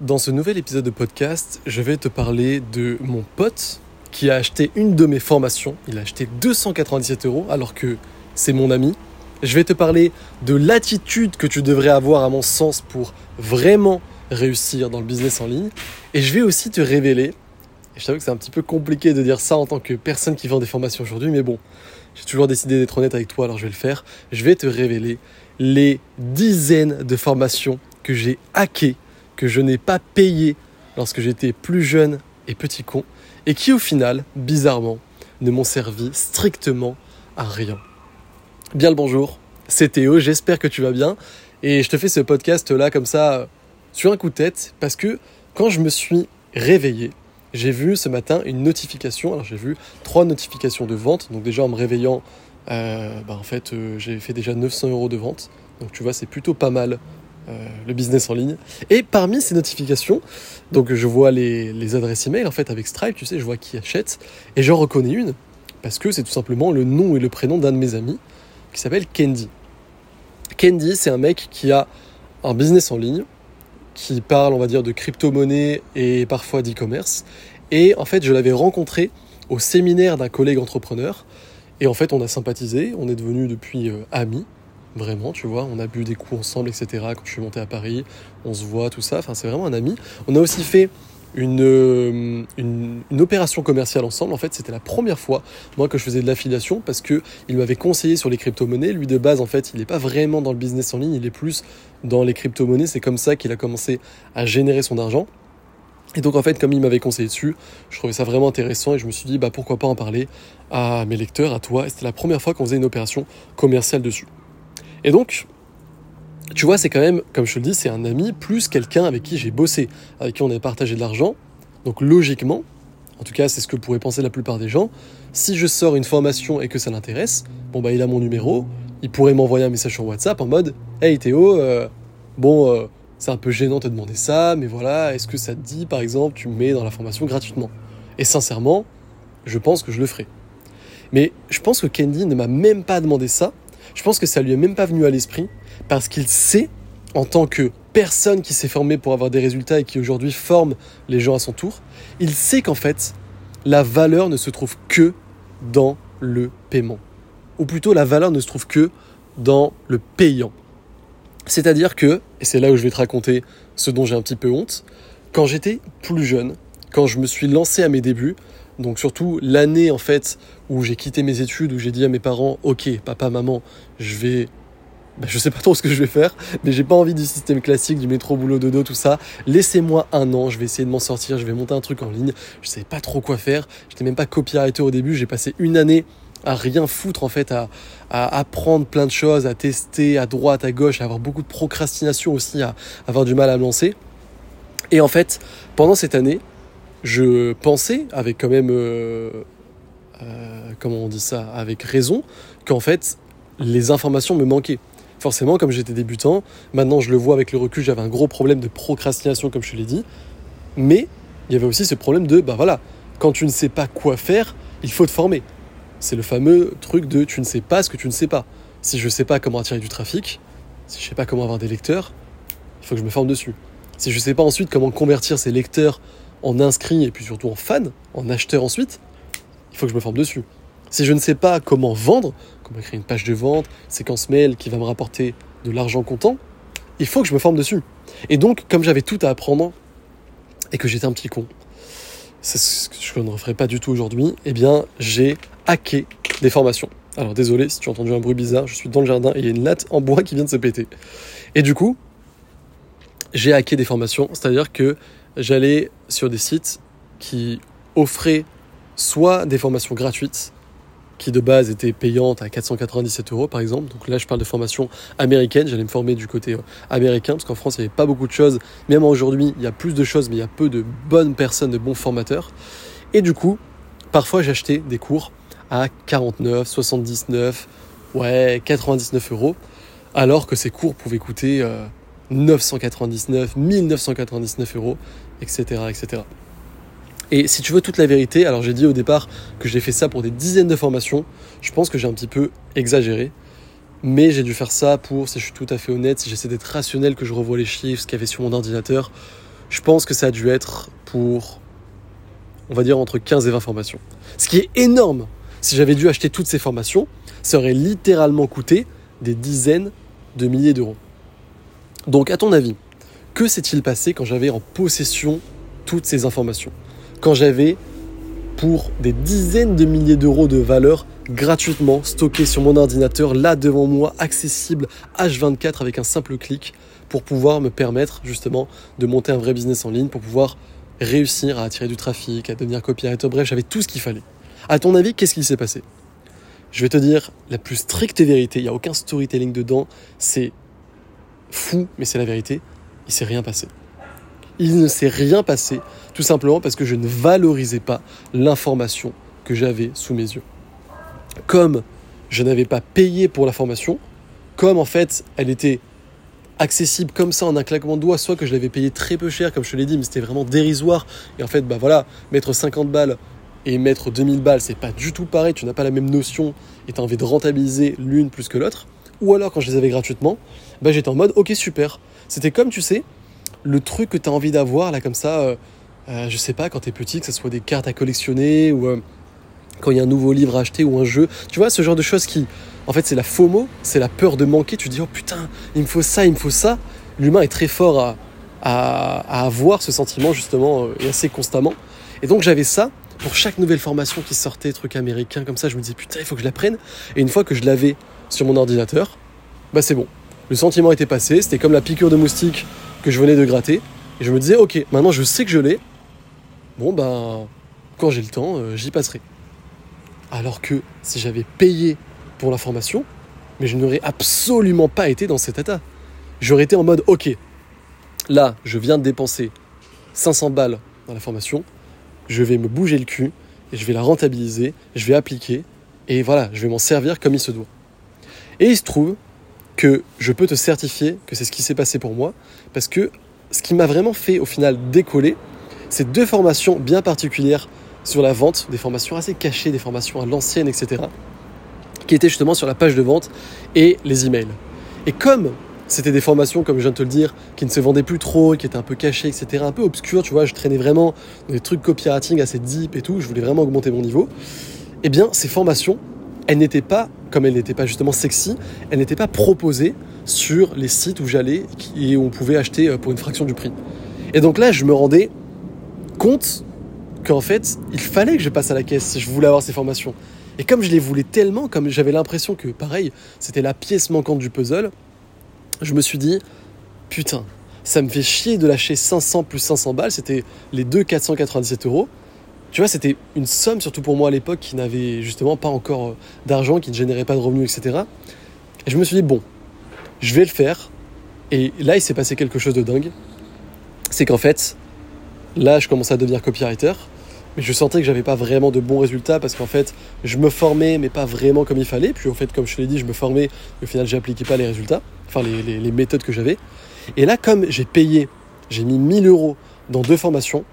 Dans ce nouvel épisode de podcast, je vais te parler de mon pote qui a acheté une de mes formations. Il a acheté 297 euros alors que c'est mon ami. Je vais te parler de l'attitude que tu devrais avoir à mon sens pour vraiment réussir dans le business en ligne. Et je vais aussi te révéler, et je t'avoue que c'est un petit peu compliqué de dire ça en tant que personne qui vend des formations aujourd'hui, mais bon, j'ai toujours décidé d'être honnête avec toi, alors je vais le faire. Je vais te révéler les dizaines de formations que j'ai hackées que je n'ai pas payé lorsque j'étais plus jeune et petit con, et qui au final, bizarrement, ne m'ont servi strictement à rien. Bien le bonjour, c'est Théo, j'espère que tu vas bien, et je te fais ce podcast là comme ça sur un coup de tête, parce que quand je me suis réveillé, j'ai vu ce matin une notification, alors j'ai vu trois notifications de vente, donc déjà en me réveillant, euh, bah, en fait euh, j'ai fait déjà 900 euros de vente, donc tu vois c'est plutôt pas mal euh, le business en ligne. Et parmi ces notifications, donc je vois les, les, adresses email en fait avec Stripe, tu sais, je vois qui achète, et j'en reconnais une, parce que c'est tout simplement le nom et le prénom d'un de mes amis, qui s'appelle Candy. Candy, c'est un mec qui a un business en ligne, qui parle, on va dire, de crypto-monnaie et parfois d'e-commerce. Et en fait, je l'avais rencontré au séminaire d'un collègue entrepreneur. Et en fait, on a sympathisé, on est devenus depuis euh, amis. Vraiment, tu vois, on a bu des coups ensemble, etc. Quand je suis monté à Paris, on se voit, tout ça. Enfin, c'est vraiment un ami. On a aussi fait une, euh, une, une, opération commerciale ensemble. En fait, c'était la première fois, moi, que je faisais de l'affiliation parce que il m'avait conseillé sur les crypto-monnaies. Lui, de base, en fait, il n'est pas vraiment dans le business en ligne, il est plus dans les crypto-monnaies. C'est comme ça qu'il a commencé à générer son argent. Et donc en fait, comme il m'avait conseillé dessus, je trouvais ça vraiment intéressant et je me suis dit bah pourquoi pas en parler à mes lecteurs, à toi. Et c'était la première fois qu'on faisait une opération commerciale dessus. Et donc, tu vois, c'est quand même, comme je te le dis, c'est un ami plus quelqu'un avec qui j'ai bossé, avec qui on a partagé de l'argent. Donc logiquement, en tout cas c'est ce que pourraient penser la plupart des gens, si je sors une formation et que ça l'intéresse, bon bah il a mon numéro, il pourrait m'envoyer un message sur WhatsApp en mode Hey Théo, euh, bon euh, c'est un peu gênant de te demander ça, mais voilà, est-ce que ça te dit par exemple tu me mets dans la formation gratuitement? Et sincèrement, je pense que je le ferai. Mais je pense que Candy ne m'a même pas demandé ça, je pense que ça lui est même pas venu à l'esprit, parce qu'il sait, en tant que personne qui s'est formée pour avoir des résultats et qui aujourd'hui forme les gens à son tour, il sait qu'en fait, la valeur ne se trouve que dans le paiement. Ou plutôt, la valeur ne se trouve que dans le payant. C'est-à-dire que, et c'est là où je vais te raconter ce dont j'ai un petit peu honte, quand j'étais plus jeune, quand je me suis lancé à mes débuts, donc surtout l'année en fait où j'ai quitté mes études, où j'ai dit à mes parents, ok, papa, maman, je vais ben, je sais pas trop ce que je vais faire, mais j'ai pas envie du système classique, du métro, boulot, dodo, tout ça. Laissez-moi un an, je vais essayer de m'en sortir, je vais monter un truc en ligne. Je savais pas trop quoi faire. J'étais même pas copywriter au début, j'ai passé une année à rien foutre en fait, à, à, apprendre plein de choses, à tester à droite, à gauche, à avoir beaucoup de procrastination aussi, à avoir du mal à me lancer. Et en fait, pendant cette année, je pensais, avec quand même, euh, euh, comment on dit ça, avec raison, qu'en fait, les informations me manquaient. Forcément, comme j'étais débutant, maintenant je le vois avec le recul, j'avais un gros problème de procrastination, comme je te l'ai dit. Mais il y avait aussi ce problème de, bah voilà, quand tu ne sais pas quoi faire, il faut te former. C'est le fameux truc de tu ne sais pas ce que tu ne sais pas. Si je ne sais pas comment attirer du trafic, si je ne sais pas comment avoir des lecteurs, il faut que je me forme dessus. Si je ne sais pas ensuite comment convertir ces lecteurs en inscrits et puis surtout en fans, en acheteurs ensuite, il faut que je me forme dessus. Si je ne sais pas comment vendre, comment créer une page de vente, séquence mail qui va me rapporter de l'argent comptant, il faut que je me forme dessus. Et donc, comme j'avais tout à apprendre et que j'étais un petit con, c'est ce que je ne referai pas du tout aujourd'hui, eh bien, j'ai hacké des formations. Alors désolé si tu as entendu un bruit bizarre, je suis dans le jardin et il y a une latte en bois qui vient de se péter. Et du coup, j'ai hacké des formations, c'est-à-dire que j'allais sur des sites qui offraient soit des formations gratuites, qui de base était payante à 497 euros par exemple. Donc là, je parle de formation américaine. J'allais me former du côté euh, américain parce qu'en France, il n'y avait pas beaucoup de choses. Même aujourd'hui, il y a plus de choses, mais il y a peu de bonnes personnes, de bons formateurs. Et du coup, parfois, j'achetais des cours à 49, 79, ouais, 99 euros, alors que ces cours pouvaient coûter 999, 1999 euros, etc., etc. Et si tu veux toute la vérité, alors j'ai dit au départ que j'ai fait ça pour des dizaines de formations. Je pense que j'ai un petit peu exagéré. Mais j'ai dû faire ça pour, si je suis tout à fait honnête, si j'essaie d'être rationnel, que je revois les chiffres, ce qu'il y avait sur mon ordinateur, je pense que ça a dû être pour, on va dire, entre 15 et 20 formations. Ce qui est énorme. Si j'avais dû acheter toutes ces formations, ça aurait littéralement coûté des dizaines de milliers d'euros. Donc, à ton avis, que s'est-il passé quand j'avais en possession toutes ces informations? Quand j'avais pour des dizaines de milliers d'euros de valeur gratuitement stockées sur mon ordinateur, là devant moi, accessible H24 avec un simple clic pour pouvoir me permettre justement de monter un vrai business en ligne, pour pouvoir réussir à attirer du trafic, à devenir copywriter. Bref, j'avais tout ce qu'il fallait. À ton avis, qu'est-ce qui s'est passé? Je vais te dire la plus stricte vérité, il n'y a aucun storytelling dedans, c'est fou, mais c'est la vérité, il s'est rien passé. Il ne s'est rien passé, tout simplement parce que je ne valorisais pas l'information que j'avais sous mes yeux. Comme je n'avais pas payé pour la formation, comme en fait elle était accessible comme ça en un claquement de doigts, soit que je l'avais payé très peu cher, comme je te l'ai dit, mais c'était vraiment dérisoire. Et en fait, bah voilà, mettre 50 balles et mettre 2000 balles, c'est pas du tout pareil, tu n'as pas la même notion et tu as envie de rentabiliser l'une plus que l'autre. Ou alors, quand je les avais gratuitement, bah j'étais en mode, ok, super. C'était comme, tu sais, le truc que tu as envie d'avoir, là, comme ça, euh, euh, je sais pas, quand tu es petit, que ce soit des cartes à collectionner ou. Euh, quand il y a un nouveau livre à acheter ou un jeu. Tu vois, ce genre de choses qui, en fait, c'est la FOMO, c'est la peur de manquer. Tu dis, oh putain, il me faut ça, il me faut ça. L'humain est très fort à, à, avoir ce sentiment, justement, euh, et assez constamment. Et donc, j'avais ça. Pour chaque nouvelle formation qui sortait, truc américain comme ça, je me disais, putain, il faut que je la prenne. Et une fois que je l'avais sur mon ordinateur, bah c'est bon. Le sentiment était passé. C'était comme la piqûre de moustique que je venais de gratter. Et je me disais, ok, maintenant je sais que je l'ai. Bon, ben, quand j'ai le temps, euh, j'y passerai. Alors que si j'avais payé pour la formation, mais je n'aurais absolument pas été dans cet état. J'aurais été en mode, ok, là, je viens de dépenser 500 balles dans la formation, je vais me bouger le cul, et je vais la rentabiliser, je vais appliquer, et voilà, je vais m'en servir comme il se doit. Et il se trouve je peux te certifier que c'est ce qui s'est passé pour moi, parce que ce qui m'a vraiment fait au final décoller, c'est deux formations bien particulières sur la vente, des formations assez cachées, des formations à l'ancienne, etc., qui étaient justement sur la page de vente et les emails. Et comme c'était des formations, comme je viens de te le dire, qui ne se vendaient plus trop, qui étaient un peu cachées, etc., un peu obscures, tu vois, je traînais vraiment dans des trucs copywriting assez deep et tout, je voulais vraiment augmenter mon niveau, eh bien, ces formations, elles n'étaient pas, comme elles n'étaient pas justement sexy, elles n'étaient pas proposées sur les sites où j'allais et où on pouvait acheter euh, pour une fraction du prix. Et donc là, je me rendais compte qu'en fait, il fallait que je passe à la caisse si je voulais avoir ces formations. Et comme je les voulais tellement, comme j'avais l'impression que, pareil, c'était la pièce manquante du puzzle, je me suis dit, putain, ça me fait chier de lâcher 500 plus 500 balles, c'était les deux 497 euros. Tu vois, c'était une somme, surtout pour moi à l'époque, qui n'avait justement pas encore euh, d'argent, qui ne générait pas de revenus, etc. Et je me suis dit, bon, je vais le faire. Et là, il s'est passé quelque chose de dingue. C'est qu'en fait, Là, je commençais à devenir copywriter, mais je sentais que j'avais pas vraiment de bons résultats parce qu'en fait, je me formais, mais pas vraiment comme il fallait. Puis, en fait, comme je te l'ai dit, je me formais, mais au final, j'appliquais pas les résultats, enfin, les, méthodes que j'avais. Et là, comme j'ai payé, j'ai mis 1000 euros dans deux formations,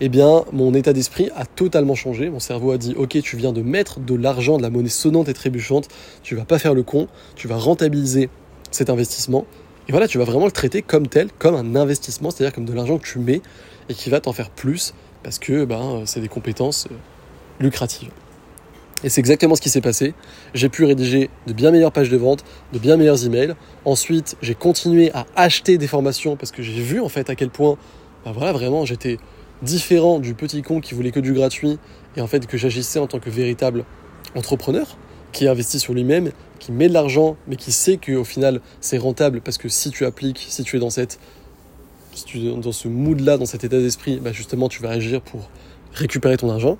eh bien, mon état d'esprit a totalement changé. Mon cerveau a dit, ok, tu viens de mettre de l'argent, de la monnaie sonnante et trébuchante, tu vas pas faire le con, tu vas rentabiliser cet investissement. Et voilà, tu vas vraiment le traiter comme tel, comme un investissement, c'est-à-dire comme de l'argent que tu mets et qui va t'en faire plus parce que ben, c'est des compétences euh, lucratives. Et c'est exactement ce qui s'est passé. J'ai pu rédiger de bien meilleures pages de vente, de bien meilleurs emails. Ensuite, j'ai continué à acheter des formations parce que j'ai vu en fait à quel point, ben voilà, vraiment, j'étais différent du petit con qui voulait que du gratuit et en fait que j'agissais en tant que véritable entrepreneur qui investit sur lui-même, qui met de l'argent, mais qui sait qu'au final c'est rentable parce que si tu appliques, si tu es dans cette si tu es dans ce mood-là, dans cet état d'esprit, bah justement, tu vas agir pour récupérer ton argent.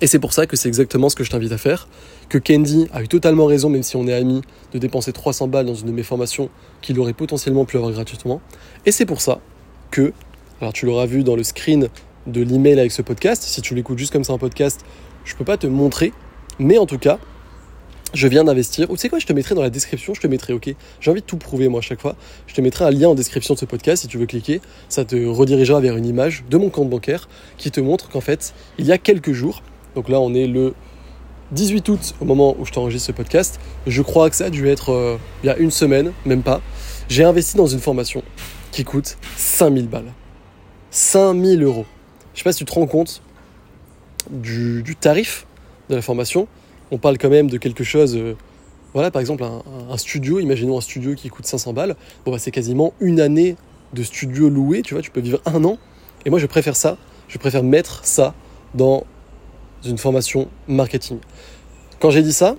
Et c'est pour ça que c'est exactement ce que je t'invite à faire. Que Candy a eu totalement raison, même si on est amis, de dépenser 300 balles dans une de mes formations qu'il aurait potentiellement pu avoir gratuitement. Et c'est pour ça que, alors tu l'auras vu dans le screen de l'email avec ce podcast, si tu l'écoutes juste comme ça en podcast, je peux pas te montrer, mais en tout cas, je viens d'investir. Ou tu sais quoi, je te mettrai dans la description, je te mettrai, ok, j'ai envie de tout prouver moi à chaque fois. Je te mettrai un lien en description de ce podcast si tu veux cliquer. Ça te redirigera vers une image de mon compte bancaire qui te montre qu'en fait, il y a quelques jours, donc là on est le 18 août au moment où je t'enregistre ce podcast, je crois que ça a dû être euh, il y a une semaine, même pas, j'ai investi dans une formation qui coûte 5000 balles. 5000 euros. Je sais pas si tu te rends compte du, tarif de la formation. On parle quand même de quelque chose. euh, voilà, par exemple, un, studio, imaginons un studio qui coûte 500 balles. Bon, bah, c'est quasiment une année de studio loué, tu vois, tu peux vivre un an. Et moi, je préfère ça. Je préfère mettre ça dans une formation marketing. Quand j'ai dit ça,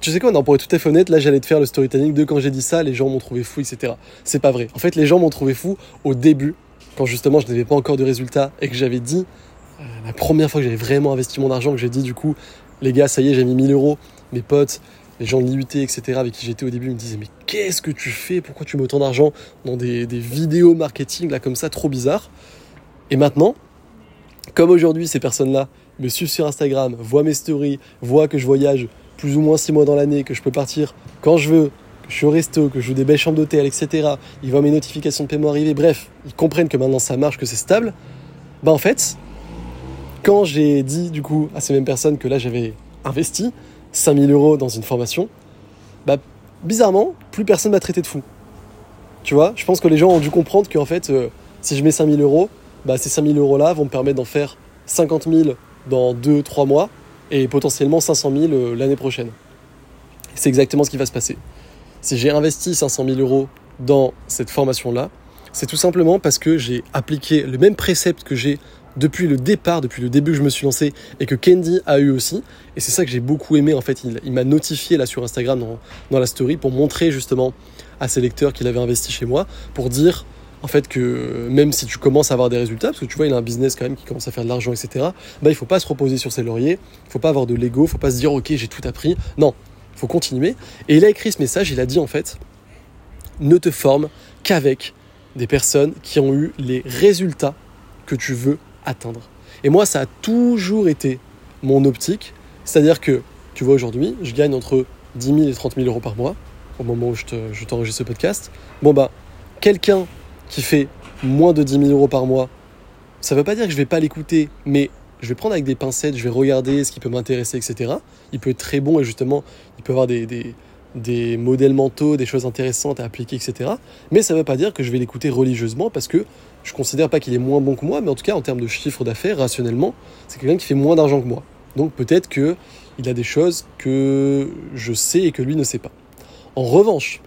tu sais quoi, non, pour être tout à fait honnête, là j'allais te faire le storytelling de quand j'ai dit ça, les gens m'ont trouvé fou, etc. C'est pas vrai. En fait, les gens m'ont trouvé fou au début, quand justement je n'avais pas encore de résultats et que j'avais dit, euh, la première fois que j'avais vraiment investi mon argent, que j'ai dit du coup, les gars, ça y est, j'ai mis 1000 euros, mes potes, les gens de l'IUT, etc., avec qui j'étais au début, me disaient, mais qu'est-ce que tu fais? Pourquoi tu mets autant d'argent dans des, vidéos marketing, là, comme ça, trop bizarre Et maintenant, comme aujourd'hui, ces personnes-là me suivent sur Instagram, voient mes stories, voient que je voyage plus ou moins 6 mois dans l'année, que je peux partir quand je veux, je suis au resto, que je joue des belles chambres d'hôtel, etc. Ils voient mes notifications de paiement arriver, bref, ils comprennent que maintenant ça marche, que c'est stable. Bah en fait, quand j'ai dit du coup à ces mêmes personnes que là j'avais investi 5000 euros dans une formation, bah bizarrement, plus personne m'a traité de fou. Tu vois, je pense que les gens ont dû comprendre qu'en fait, euh, si je mets 5000 euros, bah ces 5000 euros là vont me permettre d'en faire 50 000 dans 2-3 mois et potentiellement 500 000 euh, l'année prochaine. C'est exactement ce qui va se passer. Si j'ai investi 500 000 euros dans cette formation-là, c'est tout simplement parce que j'ai appliqué le même précepte que j'ai depuis le départ, depuis le début que je me suis lancé et que Candy a eu aussi. Et c'est ça que j'ai beaucoup aimé. En fait, il, m'a notifié là sur Instagram dans, dans la story pour montrer justement à ses lecteurs qu'il avait investi chez moi pour dire en fait que même si tu commences à avoir des résultats, parce que tu vois, il a un business quand même qui commence à faire de l'argent, etc., bah, il faut pas se reposer sur ses lauriers, il faut pas avoir de l'ego, il faut pas se dire, ok, j'ai tout appris. Non, faut continuer. Et il a écrit ce message, il a dit en fait, ne te forme qu'avec des personnes qui ont eu les résultats que tu veux atteindre. Et moi, ça a toujours été mon optique, c'est-à-dire que, tu vois, aujourd'hui, je gagne entre 10 000 et 30 000 euros par mois, au moment où je, te, je t'enregistre ce podcast. Bon, bah, quelqu'un qui fait moins de 10 000 euros par mois, ça ne veut pas dire que je vais pas l'écouter, mais je vais prendre avec des pincettes, je vais regarder ce qui peut m'intéresser, etc. Il peut être très bon et justement, il peut avoir des, modèles mentaux, des choses intéressantes à appliquer, etc. Mais ça ne veut pas dire que je vais l'écouter religieusement parce que je considère pas qu'il est moins bon que moi, mais en tout cas, en termes de chiffre d'affaires, rationnellement, c'est quelqu'un qui fait moins d'argent que moi. Donc peut-être qu'il a des choses que je sais et que lui ne sait pas. En revanche,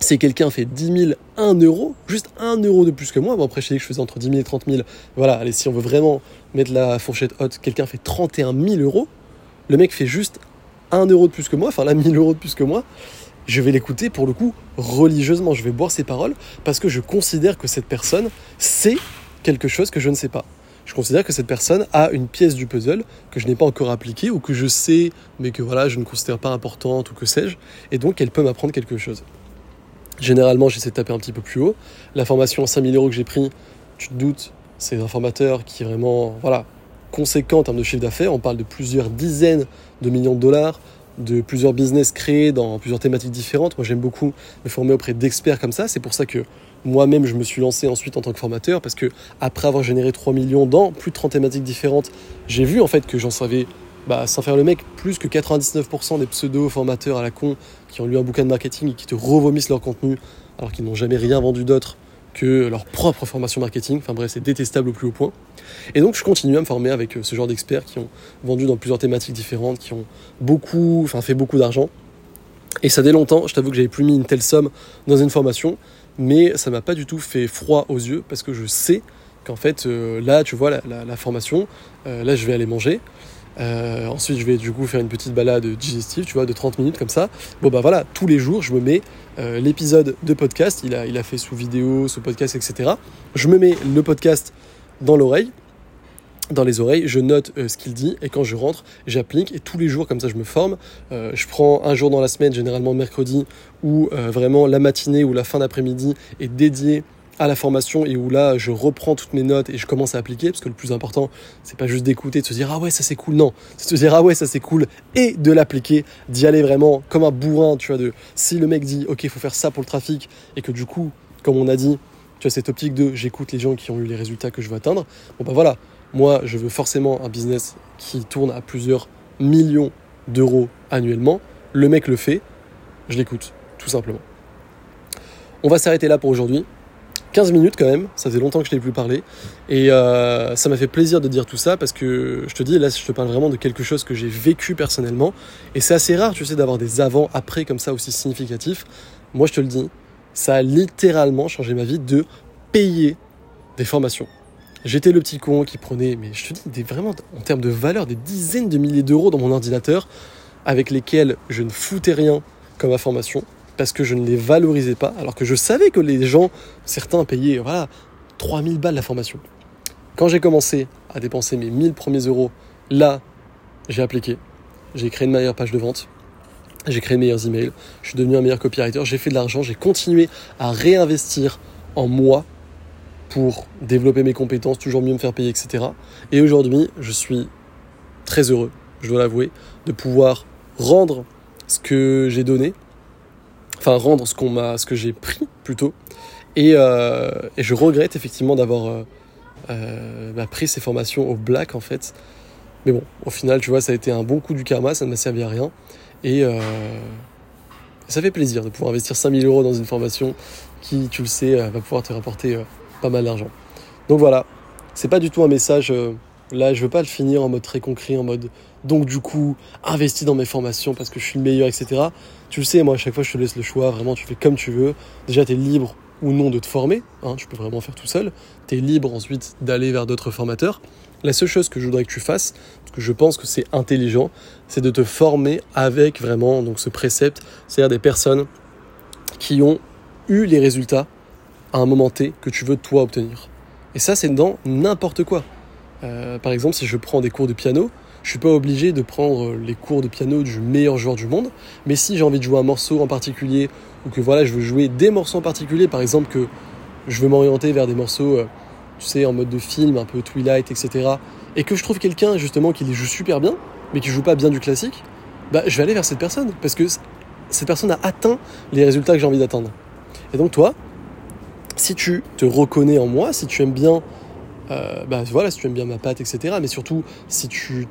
si quelqu'un fait 10 000, 1 euro, juste 1 euro de plus que moi, bon après je sais que je faisais entre 10 000 et 30 000, voilà, allez, si on veut vraiment mettre la fourchette haute, quelqu'un fait 31 000 euros, le mec fait juste 1 euro de plus que moi, enfin là 1000 euros de plus que moi, je vais l'écouter pour le coup religieusement, je vais boire ses paroles parce que je considère que cette personne sait quelque chose que je ne sais pas. Je considère que cette personne a une pièce du puzzle que je n'ai pas encore appliquée ou que je sais mais que voilà, je ne considère pas importante ou que sais-je, et donc elle peut m'apprendre quelque chose. Généralement, j'essaie de taper un petit peu plus haut. La formation à 5000 euros que j'ai pris, tu te doutes, c'est un formateur qui est vraiment voilà, conséquent en termes de chiffre d'affaires. On parle de plusieurs dizaines de millions de dollars, de plusieurs business créés dans plusieurs thématiques différentes. Moi, j'aime beaucoup me former auprès d'experts comme ça. C'est pour ça que moi-même, je me suis lancé ensuite en tant que formateur parce que après avoir généré 3 millions dans plus de 30 thématiques différentes, j'ai vu en fait que j'en savais bah, sans faire le mec, plus que 99% des pseudo-formateurs à la con qui ont lu un bouquin de marketing et qui te revomissent leur contenu alors qu'ils n'ont jamais rien vendu d'autre que leur propre formation marketing. Enfin bref, c'est détestable au plus haut point. Et donc je continue à me former avec ce genre d'experts qui ont vendu dans plusieurs thématiques différentes, qui ont beaucoup, enfin fait beaucoup d'argent. Et ça dès longtemps, je t'avoue que j'avais plus mis une telle somme dans une formation, mais ça m'a pas du tout fait froid aux yeux parce que je sais qu'en fait euh, là, tu vois, la formation, euh, là je vais aller manger. Euh, ensuite, je vais du coup faire une petite balade digestive, tu vois, de 30 minutes comme ça. Bon, bah voilà, tous les jours, je me mets euh, l'épisode de podcast. Il a, il a fait sous vidéo, sous podcast, etc. Je me mets le podcast dans l'oreille, dans les oreilles, je note euh, ce qu'il dit et quand je rentre, j'applique. Et tous les jours, comme ça, je me forme. Je prends un jour dans la semaine, généralement mercredi, où vraiment la matinée ou la fin d'après-midi est dédiée à la formation et où là je reprends toutes mes notes et je commence à appliquer parce que le plus important c'est pas juste d'écouter de se dire ah ouais ça c'est cool. Non c'est de se dire ah ouais ça c'est cool et de l'appliquer d'y aller vraiment comme un bourrin tu vois de si le mec dit ok faut faire ça pour le trafic et que du coup comme on a dit tu as cette optique de j'écoute les gens qui ont eu les résultats que je veux atteindre bon bah voilà. Moi je veux forcément un business qui tourne à plusieurs millions d'euros annuellement. Le mec le fait je l'écoute tout simplement. On va s'arrêter là pour aujourd'hui 15 minutes quand même, ça faisait longtemps que je n'ai plus parlé. Et euh, ça m'a fait plaisir de dire tout ça parce que je te dis, là, je te parle vraiment de quelque chose que j'ai vécu personnellement. Et c'est assez rare, tu sais, d'avoir des avant-après comme ça aussi significatifs. Moi, je te le dis, ça a littéralement changé ma vie de payer des formations. J'étais le petit con qui prenait, mais je te dis, des, vraiment en termes de valeur, des dizaines de milliers d'euros dans mon ordinateur avec lesquels je ne foutais rien comme information parce que je ne les valorisais pas, alors que je savais que les gens, certains payaient voilà, 3000 balles la formation. Quand j'ai commencé à dépenser mes 1000 premiers euros, là, j'ai appliqué. J'ai créé une meilleure page de vente. J'ai créé de meilleurs emails. Je suis devenu un meilleur copywriter. J'ai fait de l'argent. J'ai continué à réinvestir en moi pour développer mes compétences, toujours mieux me faire payer, etc. Et aujourd'hui, je suis très heureux, je dois l'avouer, de pouvoir rendre ce que j'ai donné enfin rendre ce qu'on m'a, ce que j'ai pris plutôt. Et, euh, et, je regrette effectivement d'avoir euh, euh, bah, pris ces formations au black en fait. Mais bon, au final, tu vois, ça a été un bon coup du karma, ça ne m'a servi à rien. Et ça fait plaisir de pouvoir investir 5000 euros dans une formation qui, tu le sais, va pouvoir te rapporter pas mal d'argent. Donc voilà, c'est pas du tout un message. Là, je veux pas le finir en mode très concret, en mode donc du coup, investis dans mes formations parce que je suis le meilleur, etc. Tu le sais, moi à chaque fois je te laisse le choix, vraiment tu fais comme tu veux. Déjà tu es libre ou non de te former, hein, tu peux vraiment faire tout seul. Tu es libre ensuite d'aller vers d'autres formateurs. La seule chose que je voudrais que tu fasses, parce que je pense que c'est intelligent, c'est de te former avec vraiment donc ce précepte, c'est-à-dire des personnes qui ont eu les résultats à un moment T que tu veux toi obtenir. Et ça c'est dans n'importe quoi. Euh, par exemple, si je prends des cours de piano, je suis pas obligé de prendre les cours de piano du meilleur joueur du monde, mais si j'ai envie de jouer un morceau en particulier ou que voilà, je veux jouer des morceaux en particulier, par exemple que je veux m'orienter vers des morceaux, euh, tu sais, en mode de film, un peu Twilight, etc., et que je trouve quelqu'un justement qui les joue super bien, mais qui joue pas bien du classique, bah je vais aller vers cette personne parce que cette personne a atteint les résultats que j'ai envie d'atteindre. Et donc toi, si tu te reconnais en moi, si tu aimes bien euh, bah voilà, si tu aimes bien ma patte, etc. Mais surtout, si tu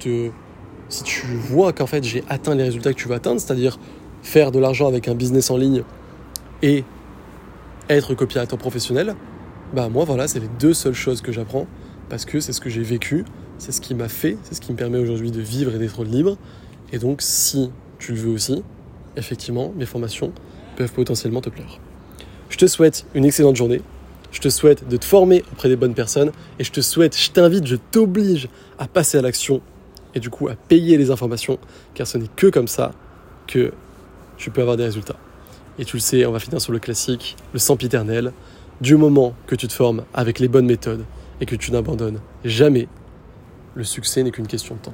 si tu vois qu'en fait j'ai atteint les résultats que tu veux atteindre, c'est-à-dire faire de l'argent avec un business en ligne et être copywriter professionnel, bah moi voilà, c'est les deux seules choses que j'apprends parce que c'est ce que j'ai vécu, c'est ce qui m'a fait, c'est ce qui me permet aujourd'hui de vivre et d'être libre. Et donc, si tu le veux aussi, effectivement, mes formations peuvent potentiellement te plaire. Je te souhaite une excellente journée. Je te souhaite de te former auprès des bonnes personnes et je te souhaite, je t'invite, je t'oblige à passer à l'action et du coup à payer les informations car ce n'est que comme ça que tu peux avoir des résultats. Et tu le sais, on va finir sur le classique, le sempiternel. Du moment que tu te formes avec les bonnes méthodes et que tu n'abandonnes jamais, le succès n'est qu'une question de temps.